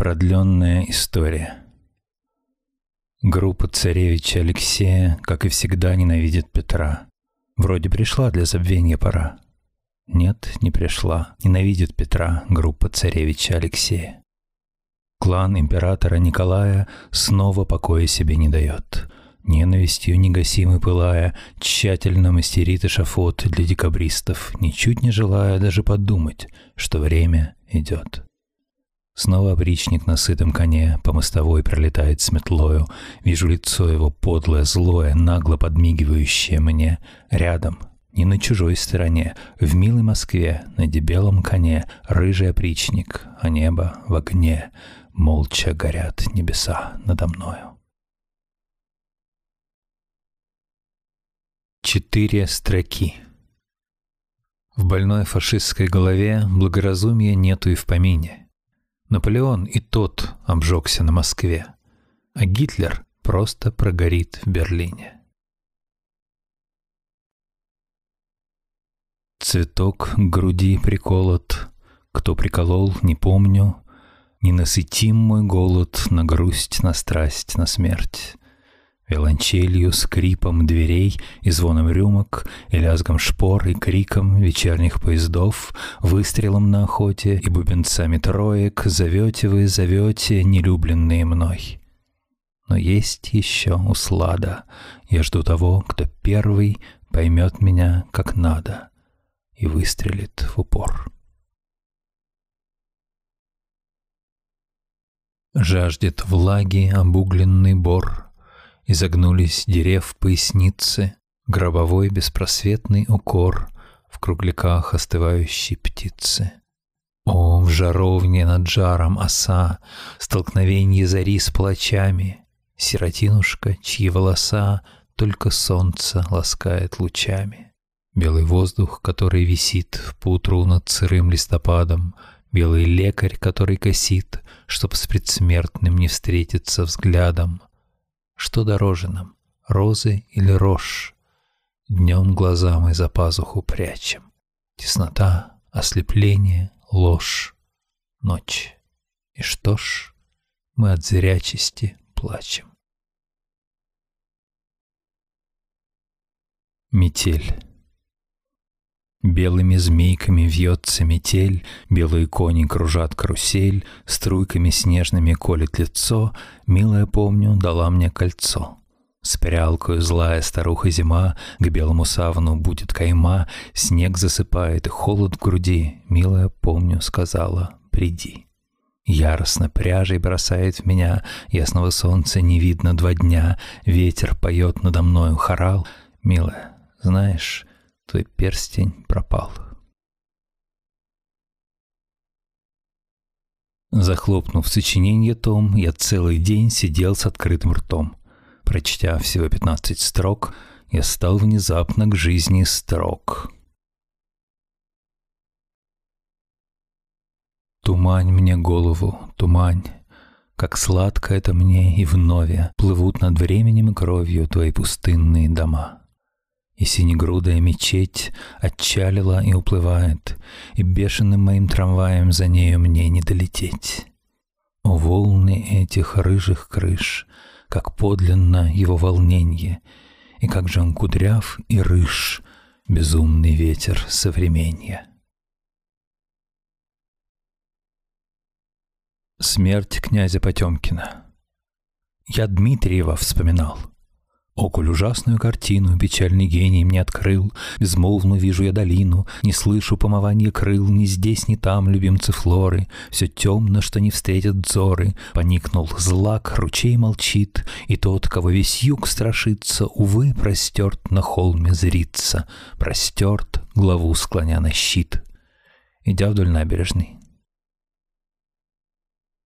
Продленная история. Группа царевича Алексея, как и всегда, ненавидит Петра. Вроде пришла для забвения пора. Нет, не пришла. Ненавидит Петра группа царевича Алексея. Клан императора Николая снова покоя себе не дает. Ненавистью негасимой пылая, тщательно мастерит эшафот для декабристов, ничуть не желая даже подумать, что время идет. Снова опричник на сытом коне по мостовой пролетает с метлою. Вижу лицо его подлое, злое, нагло подмигивающее мне. Рядом, не на чужой стороне, в милой Москве, на дебелом коне, рыжий опричник, а небо в огне. Молча горят небеса надо мною. Четыре строки. В больной фашистской голове благоразумия нету и в помине. Наполеон и тот обжегся на Москве, а Гитлер просто прогорит в Берлине. Цветок груди приколот, кто приколол, не помню, Не насытим мой голод на грусть, на страсть, на смерть. Виолончелью, скрипом дверей и звоном рюмок, и лязгом шпор, и криком вечерних поездов, выстрелом на охоте и бубенцами троек зовете вы, зовете, нелюбленные мной. Но есть еще услада, я жду того, кто первый поймет меня как надо и выстрелит в упор. Жаждет влаги обугленный бор — Изогнулись дерев поясницы, Гробовой беспросветный укор В кругляках остывающей птицы. О, в жаровне над жаром оса, Столкновенье зари с плачами, Сиротинушка, чьи волоса Только солнце ласкает лучами. Белый воздух, который висит Поутру над сырым листопадом, Белый лекарь, который косит, Чтоб с предсмертным не встретиться взглядом — что дороже нам, розы или рожь? Днем глаза мы за пазуху прячем. Теснота, ослепление, ложь, ночь. И что ж, мы от зрячести плачем. Метель. Белыми змейками вьется метель, Белые кони кружат карусель, Струйками снежными колет лицо, Милая, помню, дала мне кольцо. С прялкою злая старуха зима, К белому савну будет кайма, Снег засыпает холод в груди, Милая, помню, сказала, приди. Яростно пряжей бросает в меня, Ясного солнца не видно два дня, Ветер поет надо мною хорал, Милая, знаешь, твой перстень пропал. Захлопнув сочинение том, я целый день сидел с открытым ртом. Прочтя всего пятнадцать строк, я стал внезапно к жизни строк. Тумань мне голову, тумань, Как сладко это мне и вновь Плывут над временем и кровью Твои пустынные дома и синегрудая мечеть отчалила и уплывает, и бешеным моим трамваем за нею мне не долететь. О волны этих рыжих крыш, как подлинно его волненье, и как же он кудряв и рыж, безумный ветер современья. Смерть князя Потемкина. Я Дмитриева вспоминал — Околь ужасную картину печальный гений мне открыл, Безмолвно вижу я долину, не слышу помывания крыл, Ни здесь, ни там, любимцы Флоры, Все темно, что не встретят взоры. Поникнул злак, ручей молчит, И тот, кого весь юг страшится, Увы, простерт на холме зрится, Простерт, главу склоня на щит. Идя вдоль набережной,